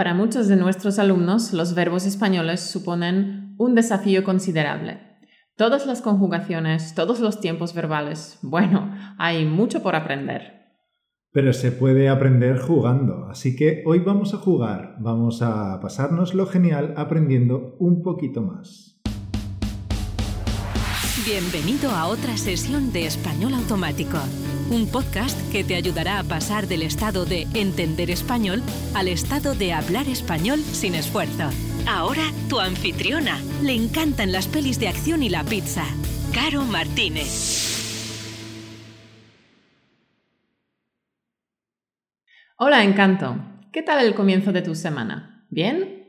Para muchos de nuestros alumnos, los verbos españoles suponen un desafío considerable. Todas las conjugaciones, todos los tiempos verbales. Bueno, hay mucho por aprender. Pero se puede aprender jugando, así que hoy vamos a jugar, vamos a pasarnos lo genial aprendiendo un poquito más. Bienvenido a otra sesión de Español Automático, un podcast que te ayudará a pasar del estado de entender español al estado de hablar español sin esfuerzo. Ahora, tu anfitriona. Le encantan las pelis de acción y la pizza. Caro Martínez. Hola, Encanto. ¿Qué tal el comienzo de tu semana? ¿Bien?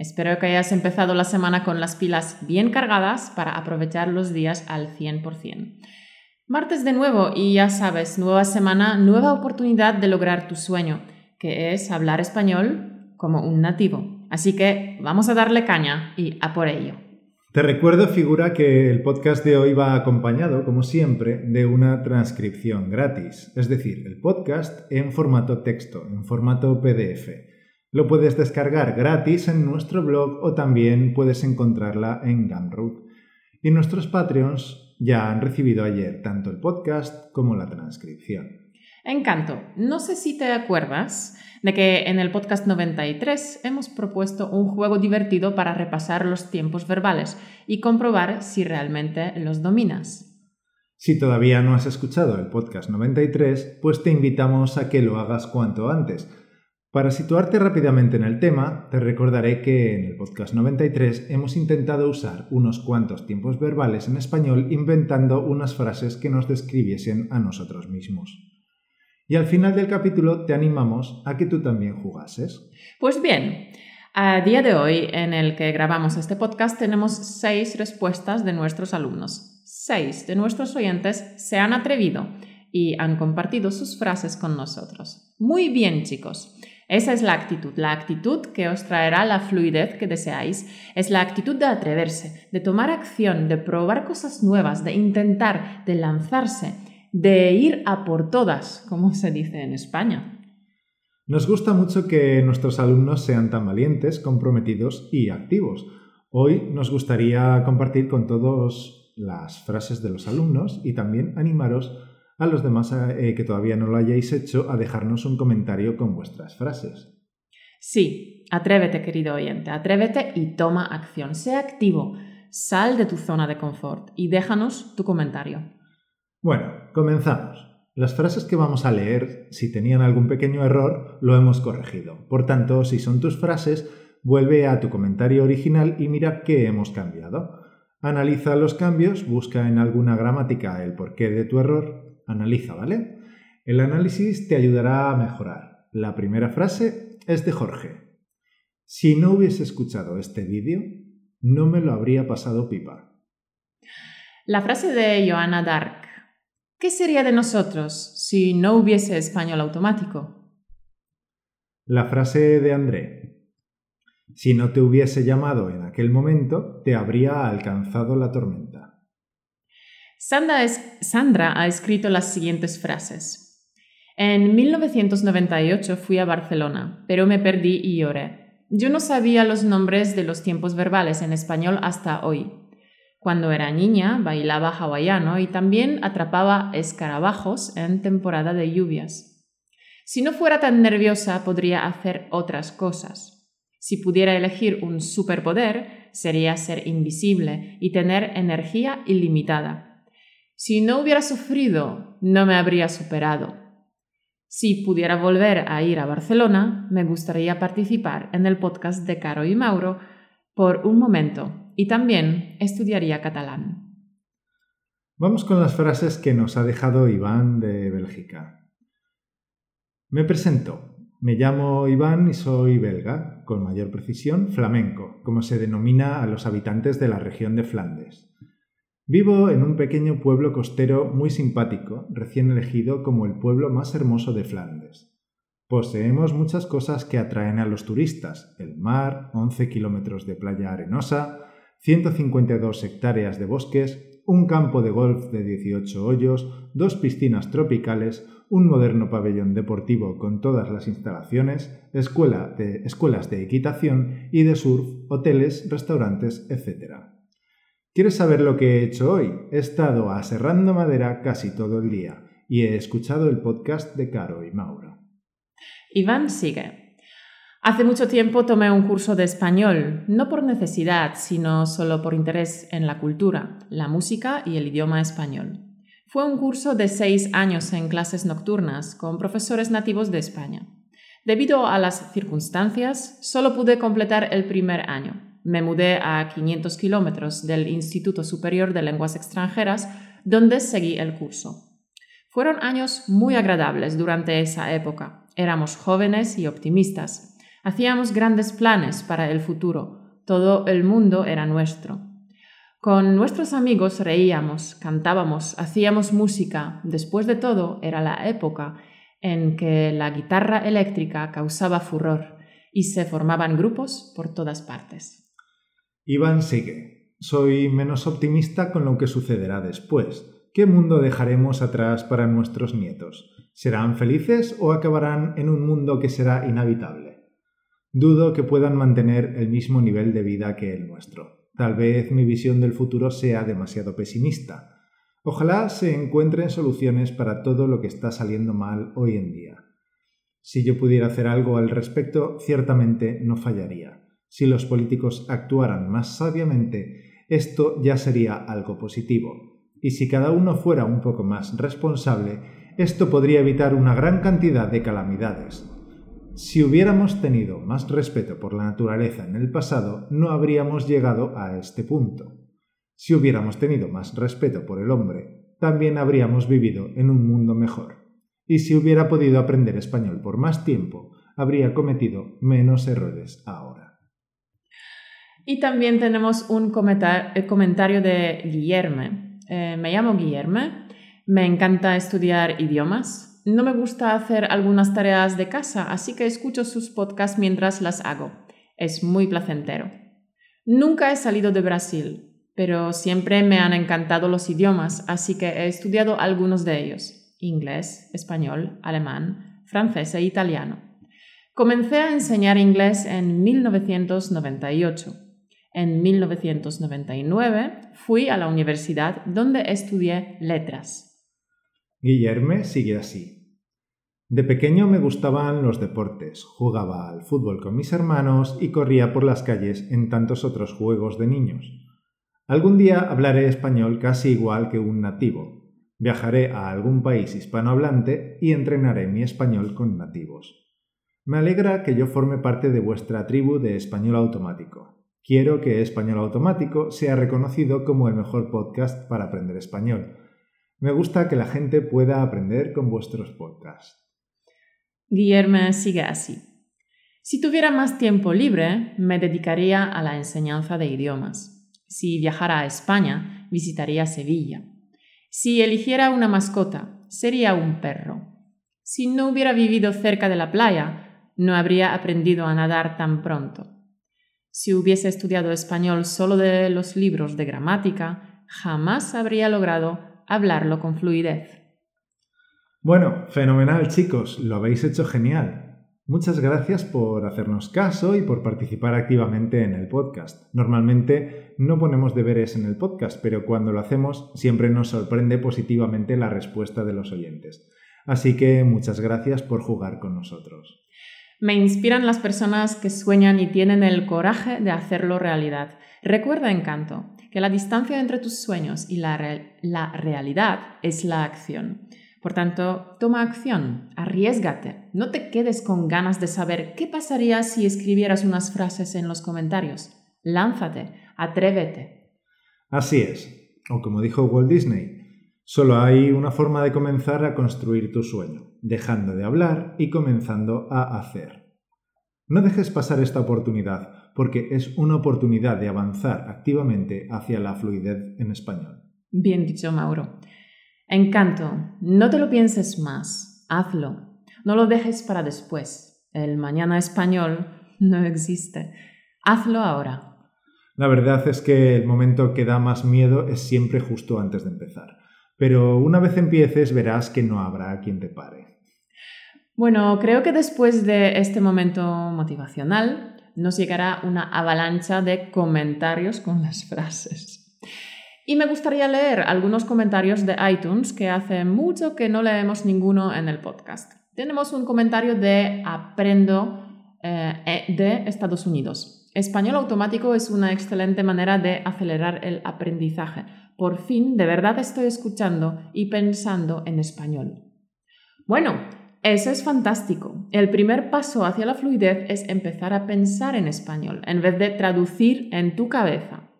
Espero que hayas empezado la semana con las pilas bien cargadas para aprovechar los días al 100%. Martes de nuevo y ya sabes, nueva semana, nueva oportunidad de lograr tu sueño, que es hablar español como un nativo. Así que vamos a darle caña y a por ello. Te recuerdo, figura, que el podcast de hoy va acompañado, como siempre, de una transcripción gratis, es decir, el podcast en formato texto, en formato PDF. Lo puedes descargar gratis en nuestro blog o también puedes encontrarla en Gumroad. Y nuestros Patreons ya han recibido ayer tanto el podcast como la transcripción. Encanto. No sé si te acuerdas de que en el podcast 93 hemos propuesto un juego divertido para repasar los tiempos verbales y comprobar si realmente los dominas. Si todavía no has escuchado el podcast 93, pues te invitamos a que lo hagas cuanto antes. Para situarte rápidamente en el tema, te recordaré que en el podcast 93 hemos intentado usar unos cuantos tiempos verbales en español inventando unas frases que nos describiesen a nosotros mismos. Y al final del capítulo te animamos a que tú también jugases. Pues bien, a día de hoy en el que grabamos este podcast tenemos seis respuestas de nuestros alumnos. Seis de nuestros oyentes se han atrevido y han compartido sus frases con nosotros. Muy bien, chicos. Esa es la actitud, la actitud que os traerá la fluidez que deseáis. Es la actitud de atreverse, de tomar acción, de probar cosas nuevas, de intentar, de lanzarse de ir a por todas, como se dice en España. Nos gusta mucho que nuestros alumnos sean tan valientes, comprometidos y activos. Hoy nos gustaría compartir con todos las frases de los alumnos y también animaros a los demás eh, que todavía no lo hayáis hecho a dejarnos un comentario con vuestras frases. Sí, atrévete querido oyente, atrévete y toma acción, sé activo, sal de tu zona de confort y déjanos tu comentario. Bueno, comenzamos. Las frases que vamos a leer, si tenían algún pequeño error, lo hemos corregido. Por tanto, si son tus frases, vuelve a tu comentario original y mira qué hemos cambiado. Analiza los cambios, busca en alguna gramática el porqué de tu error, analiza, ¿vale? El análisis te ayudará a mejorar. La primera frase es de Jorge. Si no hubiese escuchado este vídeo, no me lo habría pasado pipa. La frase de Johanna Dark ¿Qué sería de nosotros si no hubiese español automático? La frase de André. Si no te hubiese llamado en aquel momento, te habría alcanzado la tormenta. Sandra, ha escrito las siguientes frases. En 1998 fui a Barcelona, pero me perdí y lloré. Yo no sabía los nombres de los tiempos verbales en español hasta hoy. Cuando era niña bailaba hawaiano y también atrapaba escarabajos en temporada de lluvias. Si no fuera tan nerviosa podría hacer otras cosas. Si pudiera elegir un superpoder, sería ser invisible y tener energía ilimitada. Si no hubiera sufrido, no me habría superado. Si pudiera volver a ir a Barcelona, me gustaría participar en el podcast de Caro y Mauro por un momento y también estudiaría catalán. Vamos con las frases que nos ha dejado Iván de Bélgica. Me presento. Me llamo Iván y soy belga, con mayor precisión flamenco, como se denomina a los habitantes de la región de Flandes. Vivo en un pequeño pueblo costero muy simpático, recién elegido como el pueblo más hermoso de Flandes. Poseemos muchas cosas que atraen a los turistas, el mar, 11 kilómetros de playa arenosa, 152 hectáreas de bosques, un campo de golf de 18 hoyos, dos piscinas tropicales, un moderno pabellón deportivo con todas las instalaciones, escuela de, escuelas de equitación y de surf, hoteles, restaurantes, etc. ¿Quieres saber lo que he hecho hoy? He estado aserrando madera casi todo el día y he escuchado el podcast de Caro y Mauro. Iván sigue. Hace mucho tiempo tomé un curso de español, no por necesidad, sino solo por interés en la cultura, la música y el idioma español. Fue un curso de seis años en clases nocturnas con profesores nativos de España. Debido a las circunstancias, solo pude completar el primer año. Me mudé a 500 kilómetros del Instituto Superior de Lenguas Extranjeras, donde seguí el curso. Fueron años muy agradables durante esa época. Éramos jóvenes y optimistas. Hacíamos grandes planes para el futuro. Todo el mundo era nuestro. Con nuestros amigos reíamos, cantábamos, hacíamos música. Después de todo, era la época en que la guitarra eléctrica causaba furor y se formaban grupos por todas partes. Iván sigue. Soy menos optimista con lo que sucederá después. ¿Qué mundo dejaremos atrás para nuestros nietos? ¿Serán felices o acabarán en un mundo que será inhabitable? Dudo que puedan mantener el mismo nivel de vida que el nuestro. Tal vez mi visión del futuro sea demasiado pesimista. Ojalá se encuentren soluciones para todo lo que está saliendo mal hoy en día. Si yo pudiera hacer algo al respecto, ciertamente no fallaría. Si los políticos actuaran más sabiamente, esto ya sería algo positivo. Y si cada uno fuera un poco más responsable, esto podría evitar una gran cantidad de calamidades. Si hubiéramos tenido más respeto por la naturaleza en el pasado, no habríamos llegado a este punto. Si hubiéramos tenido más respeto por el hombre, también habríamos vivido en un mundo mejor. Y si hubiera podido aprender español por más tiempo, habría cometido menos errores ahora. Y también tenemos un eh, comentario de Guillermo. Eh, me llamo Guillermo me encanta estudiar idiomas. No me gusta hacer algunas tareas de casa, así que escucho sus podcasts mientras las hago. Es muy placentero. Nunca he salido de Brasil, pero siempre me han encantado los idiomas, así que he estudiado algunos de ellos. Inglés, español, alemán, francés e italiano. Comencé a enseñar inglés en 1998. En 1999 fui a la universidad donde estudié letras. Guillerme sigue así. De pequeño me gustaban los deportes, jugaba al fútbol con mis hermanos y corría por las calles en tantos otros juegos de niños. Algún día hablaré español casi igual que un nativo. Viajaré a algún país hispanohablante y entrenaré mi español con nativos. Me alegra que yo forme parte de vuestra tribu de español automático. Quiero que Español Automático sea reconocido como el mejor podcast para aprender español me gusta que la gente pueda aprender con vuestros podcasts. Guillermo sigue así. Si tuviera más tiempo libre, me dedicaría a la enseñanza de idiomas. Si viajara a España, visitaría Sevilla. Si eligiera una mascota, sería un perro. Si no hubiera vivido cerca de la playa, no habría aprendido a nadar tan pronto. Si hubiese estudiado español solo de los libros de gramática, jamás habría logrado hablarlo con fluidez. Bueno, fenomenal chicos, lo habéis hecho genial. Muchas gracias por hacernos caso y por participar activamente en el podcast. Normalmente no ponemos deberes en el podcast, pero cuando lo hacemos siempre nos sorprende positivamente la respuesta de los oyentes. Así que muchas gracias por jugar con nosotros. Me inspiran las personas que sueñan y tienen el coraje de hacerlo realidad. Recuerda, Encanto, que la distancia entre tus sueños y la, realidad es la acción. Por tanto, toma acción, arriesgate, no te quedes con ganas de saber qué pasaría si escribieras unas frases en los comentarios. Lánzate, atrévete. Así es, o como dijo Walt Disney, solo hay una forma de comenzar a construir tu sueño, dejando de hablar y comenzando a hacer. No dejes pasar esta oportunidad porque es una oportunidad de avanzar activamente hacia la fluidez en español. Bien dicho, Mauro. Encanto, no te lo pienses más, hazlo. No lo dejes para después. El mañana español no existe. Hazlo ahora. La verdad es que el momento que da más miedo es siempre justo antes de empezar. Pero una vez empieces verás que no habrá quien te pare. Bueno, creo que después de este momento motivacional nos llegará una avalancha de comentarios con las frases. Y me gustaría leer algunos comentarios de iTunes que hace mucho que no leemos ninguno en el podcast. Tenemos un comentario de Aprendo eh, de Estados Unidos. Español automático es una excelente manera de acelerar el aprendizaje. Por fin, de verdad estoy escuchando y pensando en español. Bueno, eso es fantástico. El primer paso hacia la fluidez es empezar a pensar en español en vez de traducir en tu cabeza.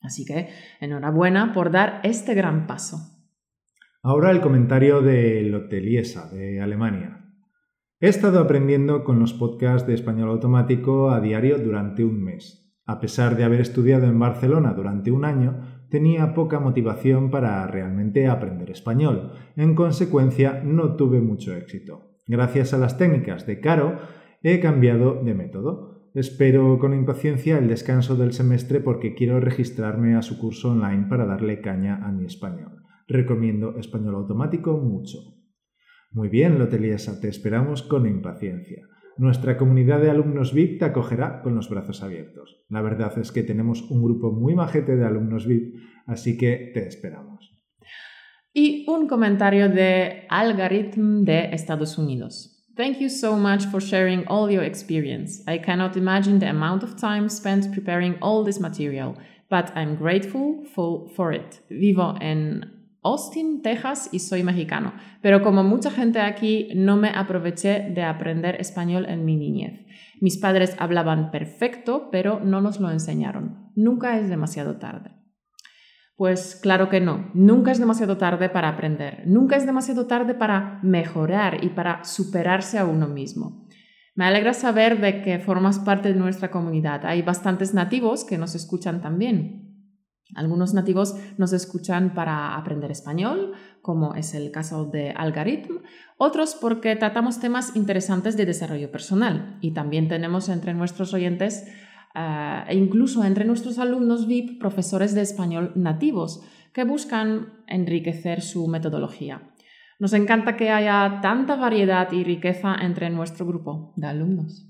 Así que enhorabuena por dar este gran paso. Ahora el comentario de Loteliesa, de Alemania. He estado aprendiendo con los podcasts de español automático a diario durante un mes. A pesar de haber estudiado en Barcelona durante un año, tenía poca motivación para realmente aprender español. En consecuencia, no tuve mucho éxito. Gracias a las técnicas de Caro, he cambiado de método. Espero con impaciencia el descanso del semestre porque quiero registrarme a su curso online para darle caña a mi español. Recomiendo español automático mucho. Muy bien, Loteliesa, te esperamos con impaciencia. Nuestra comunidad de alumnos VIP te acogerá con los brazos abiertos. La verdad es que tenemos un grupo muy majete de alumnos VIP, así que te esperamos. Y un comentario de Algorithm de Estados Unidos. Thank you so much for sharing all your experience. I cannot imagine the amount of time spent preparing all this material, but I'm grateful for, for it. Vivo en Austin, Texas y soy mexicano, pero como mucha gente aquí no me aproveché de aprender español en mi niñez. Mis padres hablaban perfecto, pero no nos lo enseñaron. Nunca es demasiado tarde. Pues claro que no, nunca es demasiado tarde para aprender, nunca es demasiado tarde para mejorar y para superarse a uno mismo. Me alegra saber de que formas parte de nuestra comunidad. Hay bastantes nativos que nos escuchan también. Algunos nativos nos escuchan para aprender español, como es el caso de Algorithm, otros porque tratamos temas interesantes de desarrollo personal y también tenemos entre nuestros oyentes eh, e incluso entre nuestros alumnos VIP profesores de español nativos que buscan enriquecer su metodología. Nos encanta que haya tanta variedad y riqueza entre nuestro grupo de alumnos.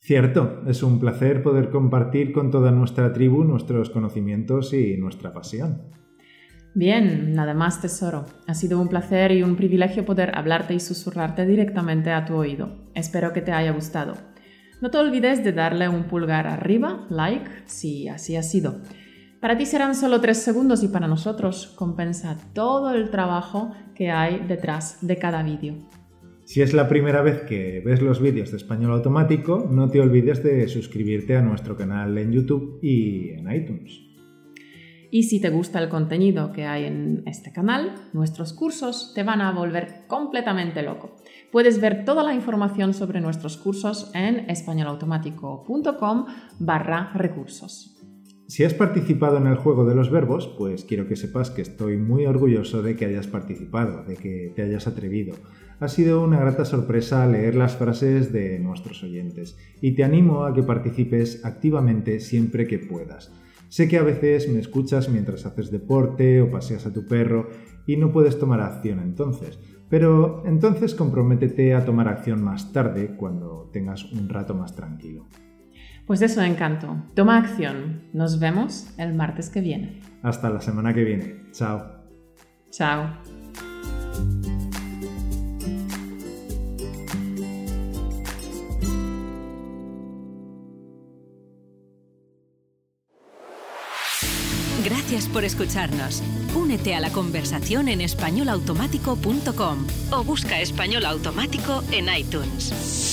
Cierto, es un placer poder compartir con toda nuestra tribu nuestros conocimientos y nuestra pasión. Bien, nada más tesoro. Ha sido un placer y un privilegio poder hablarte y susurrarte directamente a tu oído. Espero que te haya gustado. No te olvides de darle un pulgar arriba, like, si así ha sido. Para ti serán solo tres segundos y para nosotros compensa todo el trabajo que hay detrás de cada vídeo. Si es la primera vez que ves los vídeos de español automático, no te olvides de suscribirte a nuestro canal en YouTube y en iTunes. Y si te gusta el contenido que hay en este canal, nuestros cursos te van a volver completamente loco. Puedes ver toda la información sobre nuestros cursos en españolautomático.com barra recursos. Si has participado en el juego de los verbos, pues quiero que sepas que estoy muy orgulloso de que hayas participado, de que te hayas atrevido. Ha sido una grata sorpresa leer las frases de nuestros oyentes y te animo a que participes activamente siempre que puedas. Sé que a veces me escuchas mientras haces deporte o paseas a tu perro y no puedes tomar acción entonces, pero entonces comprométete a tomar acción más tarde cuando tengas un rato más tranquilo. Pues eso, encanto. Toma acción. Nos vemos el martes que viene. Hasta la semana que viene. Chao. Chao. Gracias por escucharnos. Únete a la conversación en españolautomático.com o busca español automático en iTunes.